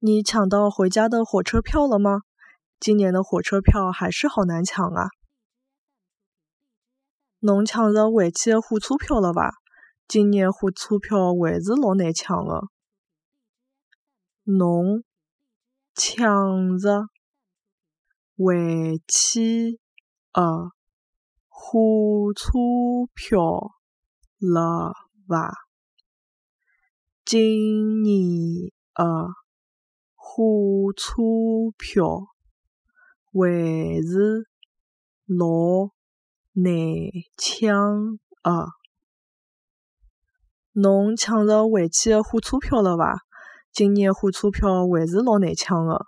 你抢到回家的火车票了吗？今年的火车票还是好难抢啊。侬抢着回去的火车票了伐？今年火车票还是老难抢的。侬抢着回去的火车票了伐？今年的火车票还是老难抢啊。侬抢着回去的火车票了伐？今年火车票还是老难抢的。